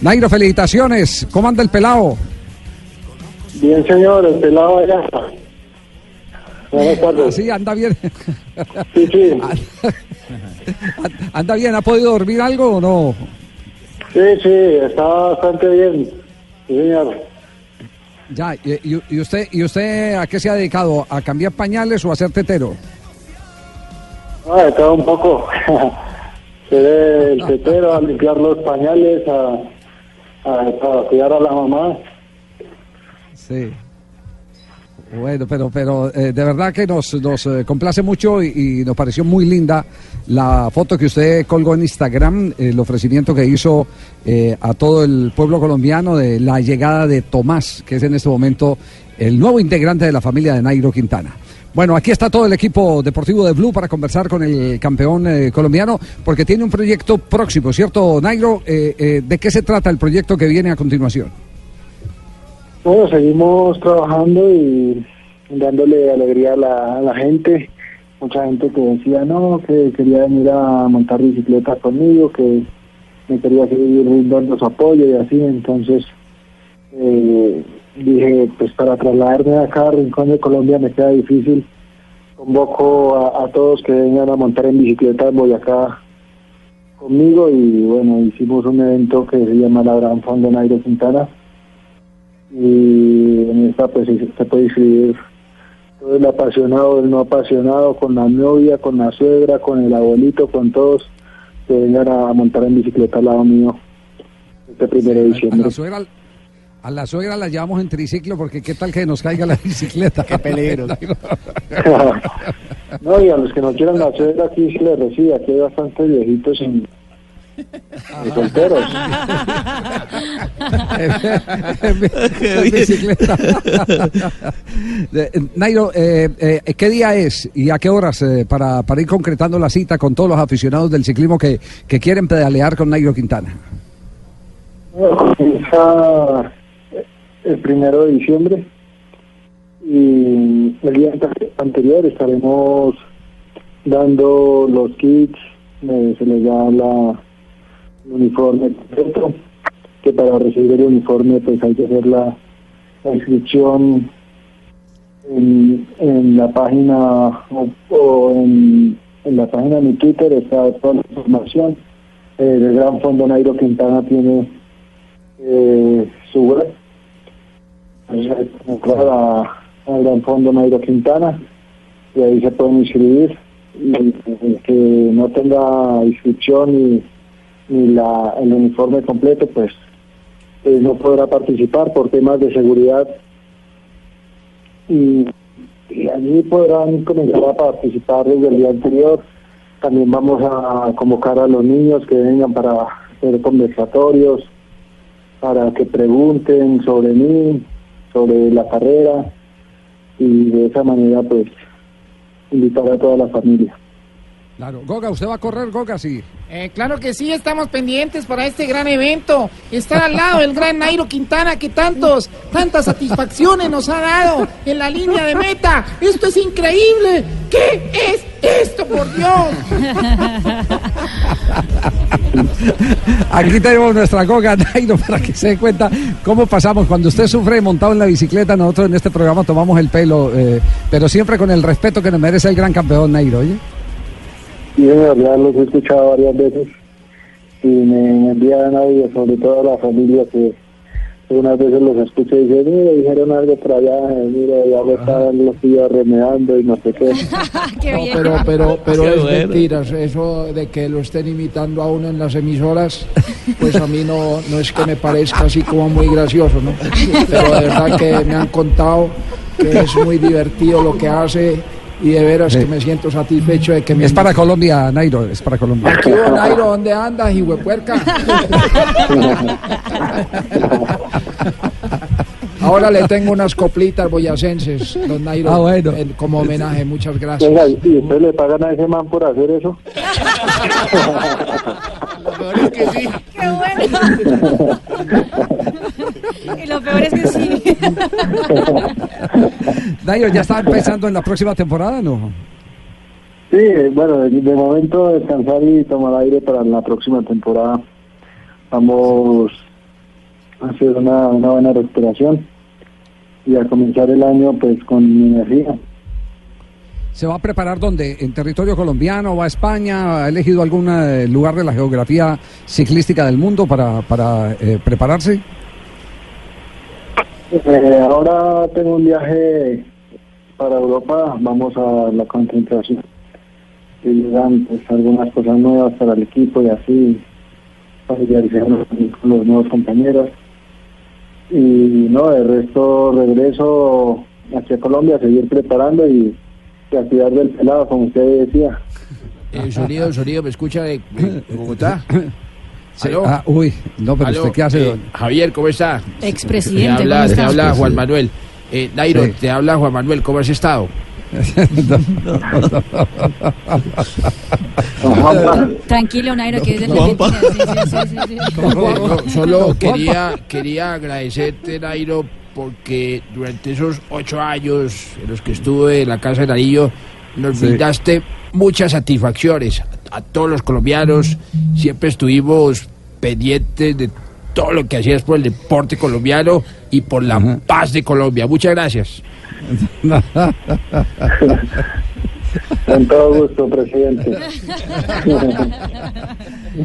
Nairo, felicitaciones. ¿Cómo anda el pelado? Bien, señor, el pelado allá. Buenas tardes. Sí, anda bien. Sí, sí. ¿Anda bien? ¿Ha podido dormir algo o no? Sí, sí, está bastante bien. Sí, señor. Ya, y, y- usted y usted a qué se ha dedicado? ¿A cambiar pañales o a ser tetero? Ah, de todo un poco. Ser el tetero, a limpiar los pañales, a, a, a cuidar a la mamá. Sí. Bueno, pero, pero eh, de verdad que nos, nos eh, complace mucho y, y nos pareció muy linda la foto que usted colgó en Instagram, el ofrecimiento que hizo eh, a todo el pueblo colombiano de la llegada de Tomás, que es en este momento el nuevo integrante de la familia de Nairo Quintana. Bueno, aquí está todo el equipo deportivo de Blue para conversar con el campeón eh, colombiano, porque tiene un proyecto próximo, ¿cierto, Nairo? Eh, eh, ¿De qué se trata el proyecto que viene a continuación? Bueno, seguimos trabajando y dándole alegría a la, gente. Mucha gente que decía no, que quería venir a montar bicicleta conmigo, que me quería seguir brindando su apoyo y así. Entonces eh, dije, pues para trasladarme acá a Rincón de Colombia me queda difícil. Convoco a, a todos que vengan a montar en bicicleta en Boyacá conmigo y bueno, hicimos un evento que se llama la Gran Fondo Nairo Quintana y en esta pues se puede inscribir todo el apasionado, el no apasionado, con la novia, con la suegra, con el abuelito, con todos que vengan a montar en bicicleta al lado mío este primero de A diciembre. la suegra, a la suegra la llevamos en triciclo porque qué tal que nos caiga la bicicleta. Qué peligro. no, y a los que no quieran la suegra aquí se les recibe, aquí hay bastantes viejitos en, y solteros. En bicicleta. De- Nairo, eh, eh, ¿qué día es y a qué horas eh, para, para ir concretando la cita con todos los aficionados del ciclismo que, que quieren pedalear con Nairo Quintana? Bueno, comienza el primero de diciembre y el día ante- anterior estaremos dando los kits, eh, se les da la, el uniforme completo, que para recibir el uniforme pues hay que hacer la, inscripción en, en la página o, en la página de mi Twitter está toda la información. Eh, el Gran Fondo Nairo Quintana tiene eh, su web. Entonces, entrar a- al Gran Fondo Nairo Quintana y ahí se pueden inscribir. Y el que no tenga inscripción ni, ni la, el uniforme completo, pues no podrá participar por temas de seguridad. Y, y allí podrán comenzar a participar desde el día anterior. También vamos a convocar a los niños que vengan para hacer conversatorios, para que pregunten sobre mí, sobre la carrera y de esa manera pues invitar a toda la familia. Claro. Goga, ¿usted va a correr, Goga? Sí. Eh, claro que sí, estamos pendientes para este gran evento. Estar al lado del gran Nairo Quintana que tantos, tantas satisfacciones nos ha dado en la línea de meta. Esto es increíble. ¿Qué es esto, por Dios? Aquí tenemos nuestra Goga Nairo para que se dé cuenta cómo pasamos. Cuando usted sufre montado en la bicicleta, nosotros en este programa tomamos el pelo, eh, pero siempre con el respeto que nos merece el gran campeón Nairo, ¿oye? Y de verdad los he escuchado varias veces y me, me envían audio, sobre todo a la familia que unas veces los escucho y dicen, mira, dijeron algo por allá, mira, ya lo estaban los tíos remedando y no sé qué. No, pero, pero, pero es mentiras. Eso de que lo estén imitando a uno en las emisoras, pues a mí no, no es que me parezca así como muy gracioso, ¿no? Pero de verdad que me han contado que es muy divertido lo que hace y de veras Sí. que me siento satisfecho de que me... Es para Colombia, Nairo, es para Colombia. Aquí, Nairo, ¿dónde andas, hijuepuerca? Ahora le tengo unas coplitas boyacenses, don Nairo, Ah, bueno. en- como homenaje. Muchas gracias. Venga, ¿y ustedes le pagan a ese man por hacer eso? ¡Qué bueno! y lo peor es que sí. Nairo, ¿ya está empezando en la próxima temporada, no? Sí, bueno, de, de momento descansar y tomar aire para la próxima temporada. Vamos ha sido una, una buena recuperación y a comenzar el año pues con energía. ¿Se va a preparar dónde? ¿En territorio colombiano? ¿Va a España? ¿Ha elegido algún eh, lugar de la geografía ciclística del mundo para, para eh, prepararse? Eh, ahora tengo un viaje para Europa, vamos a la concentración. Y llegan pues, algunas cosas nuevas para el equipo y así familiarizarnos con los nuevos compañeros. Y no, el resto regreso aquí a Colombia a seguir preparando y, y a cuidar del pelado, como usted decía. Eh, sonido, sonido, ¿me escucha de Bogotá? ¿Aló? Ah, uy, no, pero ¿Aló? usted qué hace. Eh, don? Javier, ¿cómo está? Te Expresidente, habla, ¿cómo te habla Juan Manuel. Eh, Nairo, Sí. te habla Juan Manuel, ¿cómo has estado? Tranquilo, Nairo, que es de la Argentina. Sí, sí, sí, sí, sí. No, solo quería, quería agradecerte, Nairo, porque durante esos ocho años en los que estuve en la Casa de Narillo, nos Sí. brindaste muchas satisfacciones a, todos los colombianos. Siempre estuvimos pendientes de todo lo que hacías por el deporte colombiano y por la paz de Colombia. Muchas gracias. Con todo gusto, presidente.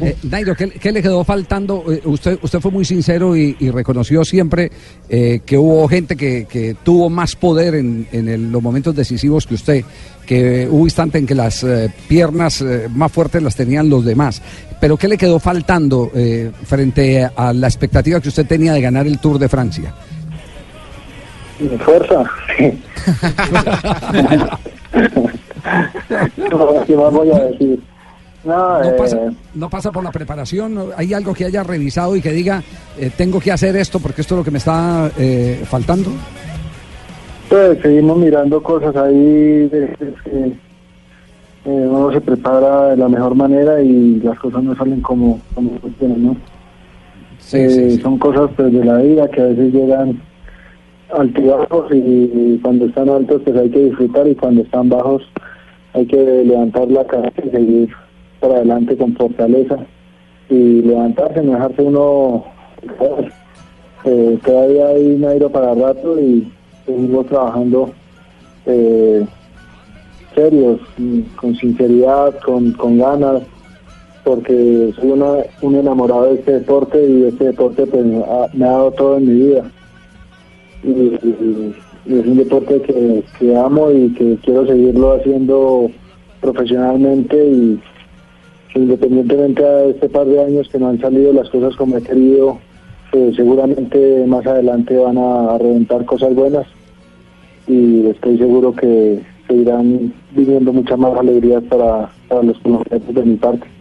Eh, Nairo, ¿qué, qué le quedó faltando? Eh, usted, usted fue muy sincero y, y reconoció siempre eh, que hubo gente que, que tuvo más poder en, en el- los momentos decisivos que usted, que hubo instantes en que las piernas más fuertes las tenían los demás. Pero ¿qué le quedó faltando eh, frente a la expectativa que usted tenía de ganar el Tour de Francia? Fuerza. No, ¿Qué más voy a decir? No, No eh, pasa, no pasa por la preparación, hay algo que haya revisado y que diga, eh, tengo que hacer esto porque esto es lo que me está eh, faltando. Pues seguimos mirando cosas ahí de, de que eh, uno se prepara de la mejor manera y las cosas no salen como, como funcionan, ¿no? Sí, sí, sí. Son cosas pues de la vida que a veces llegan altibajos y, y cuando están altos pues hay que disfrutar y cuando están bajos hay que levantar la cabeza y seguir para adelante con fortaleza y levantarse, no dejarse uno. Eh, todavía hay Nairo para rato y seguimos trabajando eh, serios, con sinceridad, con, con ganas, porque soy una, un enamorado de este deporte y este deporte pues, me ha dado todo en mi vida. Y es un deporte que, que amo y que quiero seguirlo haciendo profesionalmente y independientemente de este par de años que no han salido las cosas como he querido, eh, seguramente más adelante van a, reventar cosas buenas y estoy seguro que seguirán viniendo muchas más alegrías para, para los colombianos de mi parte.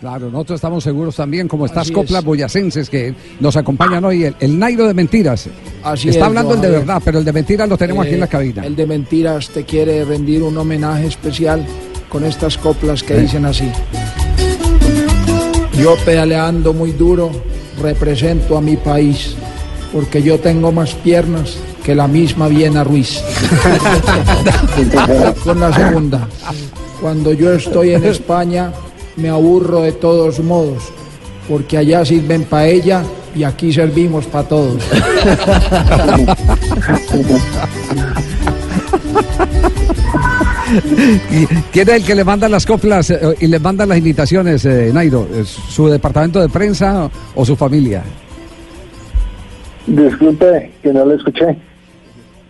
Claro, nosotros estamos seguros también, como estas Así coplas es. boyacenses que nos acompañan hoy, el, el Nairo de mentiras. Así Está es, hablando el de verdad, pero el de mentiras lo tenemos aquí en la Eh, cabina. El de mentiras te quiere rendir un homenaje especial con estas coplas que dicen así. Yo pedaleando muy duro represento a mi país porque yo tengo más piernas que la misma Viena Ruiz. con la segunda. Cuando yo estoy en España me aburro de todos modos porque allá sirven paella y aquí servimos para todos. ¿Y ¿Quién es el que le manda las coplas eh, y le manda las invitaciones, eh, Nairo? ¿Es ¿Su departamento de prensa o su familia? Disculpe que no lo escuché.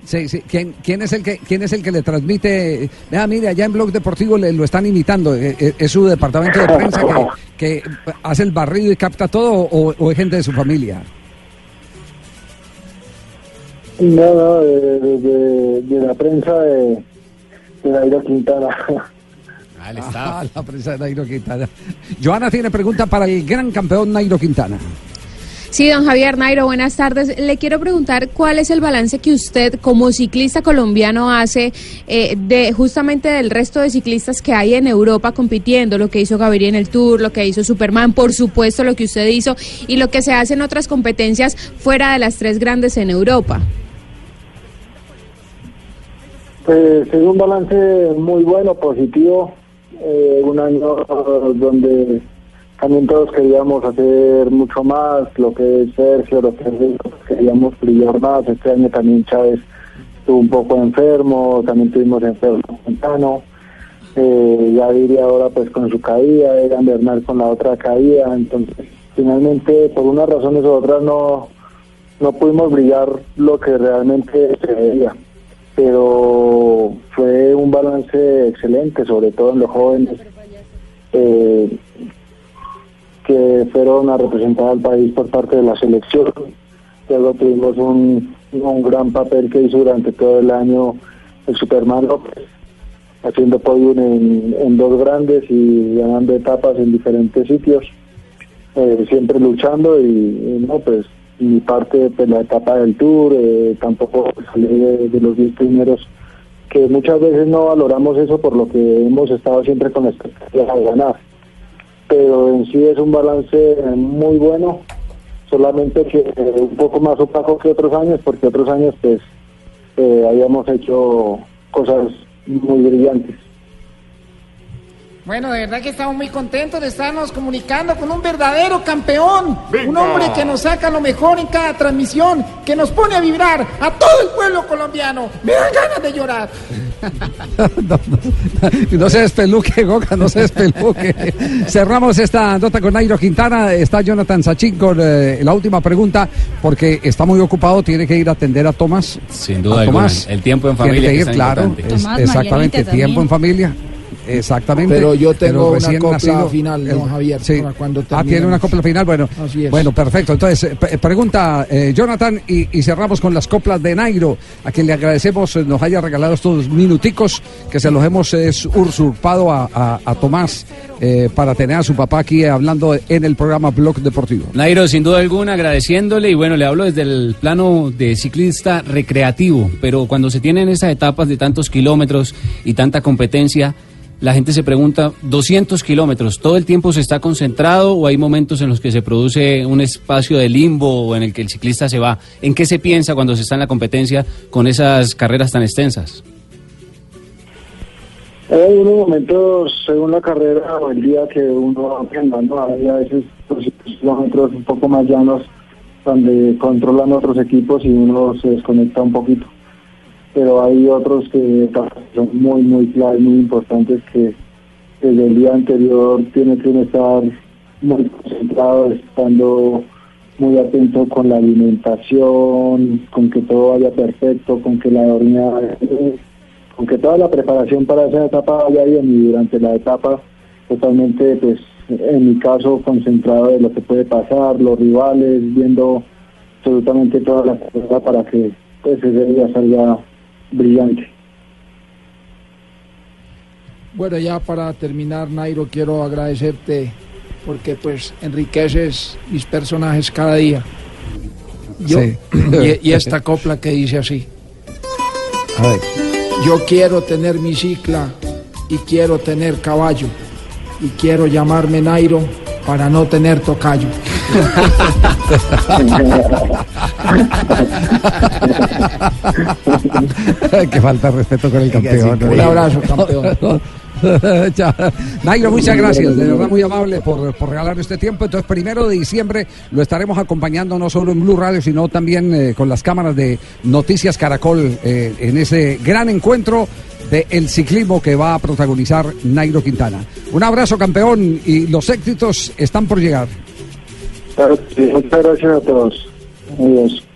Sí, sí. ¿Quién, quién es el que, ¿Quién es el que le transmite? Vea, mire, allá en Blog Deportivo le, lo están imitando. Eh, eh, ¿Es su departamento de prensa que, que hace el barrido y capta todo o, o es gente de su familia? No, no, de, de- la prensa de, de Nairo Quintana. Ah, la prensa de Nairo Quintana. Joana tiene pregunta para el gran campeón Nairo Quintana. Sí, don Javier Nairo, buenas tardes. Le quiero preguntar cuál es el balance que usted como ciclista colombiano hace eh, de justamente del resto de ciclistas que hay en Europa compitiendo, lo que hizo Gaviria en el Tour, lo que hizo Superman, por supuesto lo que usted hizo y lo que se hace en otras competencias fuera de las tres grandes en Europa. Pues es un balance muy bueno, positivo. Eh, un año donde también todos queríamos hacer mucho más, lo que es Sergio, lo que es queríamos brillar más. Este año también Chávez estuvo un poco enfermo, también tuvimos enfermo Montano. Eh, ya diría ahora pues con su caída, Egan Bernal con la otra caída, entonces finalmente por unas razones u otras no, no pudimos brillar lo que realmente se veía, pero fue un balance excelente, sobre todo en los jóvenes. Eh, que fueron a representar al país por parte de la selección. Luego tuvimos un, un gran papel que hizo durante todo el año el Superman López, haciendo podium en, en dos grandes y ganando etapas en diferentes sitios, eh, siempre luchando y, no, pues mi parte de pues, la etapa del tour, eh, tampoco salí de, los 10 primeros, que muchas veces no valoramos eso por lo que hemos estado siempre con la expectativa de ganar pero en sí es un balance muy bueno, solamente que un poco más opaco que otros años, porque otros años pues eh, habíamos hecho cosas muy brillantes. Bueno, de verdad que estamos muy contentos de estarnos comunicando con un verdadero campeón, un hombre que nos saca lo mejor en cada transmisión, que nos pone a vibrar a todo el pueblo colombiano. Me dan ganas de llorar. no, se despeluque, Goga, no se despeluque. Cerramos esta nota con Nairo Quintana. Está Jonathan Sachin con eh, la última pregunta, porque está muy ocupado, tiene que ir a atender a Tomás. Sin duda, Tomás. El tiempo en familia. Tiene que ir, claro. exactamente, tiempo en familia. Exactamente. Pero yo tengo una copla final, no, Javier, sí. cuando Ah, tiene una copla final, bueno. Bueno, perfecto. Entonces, eh, pregunta eh, Jonathan y, cerramos con las coplas de Nairo, a quien le agradecemos eh, nos haya regalado estos minuticos que se los hemos usurpado a, Tomás para tener a su papá aquí hablando en el programa Blog Deportivo. Nairo, sin duda alguna, agradeciéndole y bueno, le hablo desde el plano de ciclista recreativo, pero cuando se tienen esas etapas de tantos kilómetros y tanta competencia, la gente se pregunta, 200 kilómetros, ¿todo el tiempo se está concentrado o hay momentos en los que se produce un espacio de limbo o en el que el ciclista se va? ¿En qué se piensa cuando se está en la competencia con esas carreras tan extensas? Hay unos momentos, según la carrera o el día que uno va andando, hay a veces 200 kilómetros un poco más llanos donde controlan otros equipos y uno se desconecta un poquito pero hay otros que son muy, muy claves, muy importantes que desde el día anterior tiene que estar muy concentrado, estando muy atento con la alimentación, con que todo vaya perfecto, con que la dormida, con que toda la preparación para esa etapa vaya bien. Y durante la etapa totalmente, pues en mi caso, concentrado de lo que puede pasar, los rivales, viendo absolutamente toda la carrera para que pues, ese día salga brillante. Bueno, ya para terminar, Nairo, quiero agradecerte porque pues enriqueces mis personajes cada día. Yo, y, esta copla que dice así. Yo quiero tener mi cicla y quiero tener caballo y quiero llamarme Nairo para no tener tocayo. que falta respeto con el campeón. Un abrazo, campeón. Nairo, muchas gracias, de verdad muy amable por, por regalar este tiempo. Entonces, primero de diciembre lo estaremos acompañando no solo en Blue Radio, sino también eh, con las cámaras de Noticias Caracol eh, en ese gran encuentro del el ciclismo que va a protagonizar Nairo Quintana. Un abrazo, campeón, y los éxitos están por llegar. muchas gracias a todos. Adiós.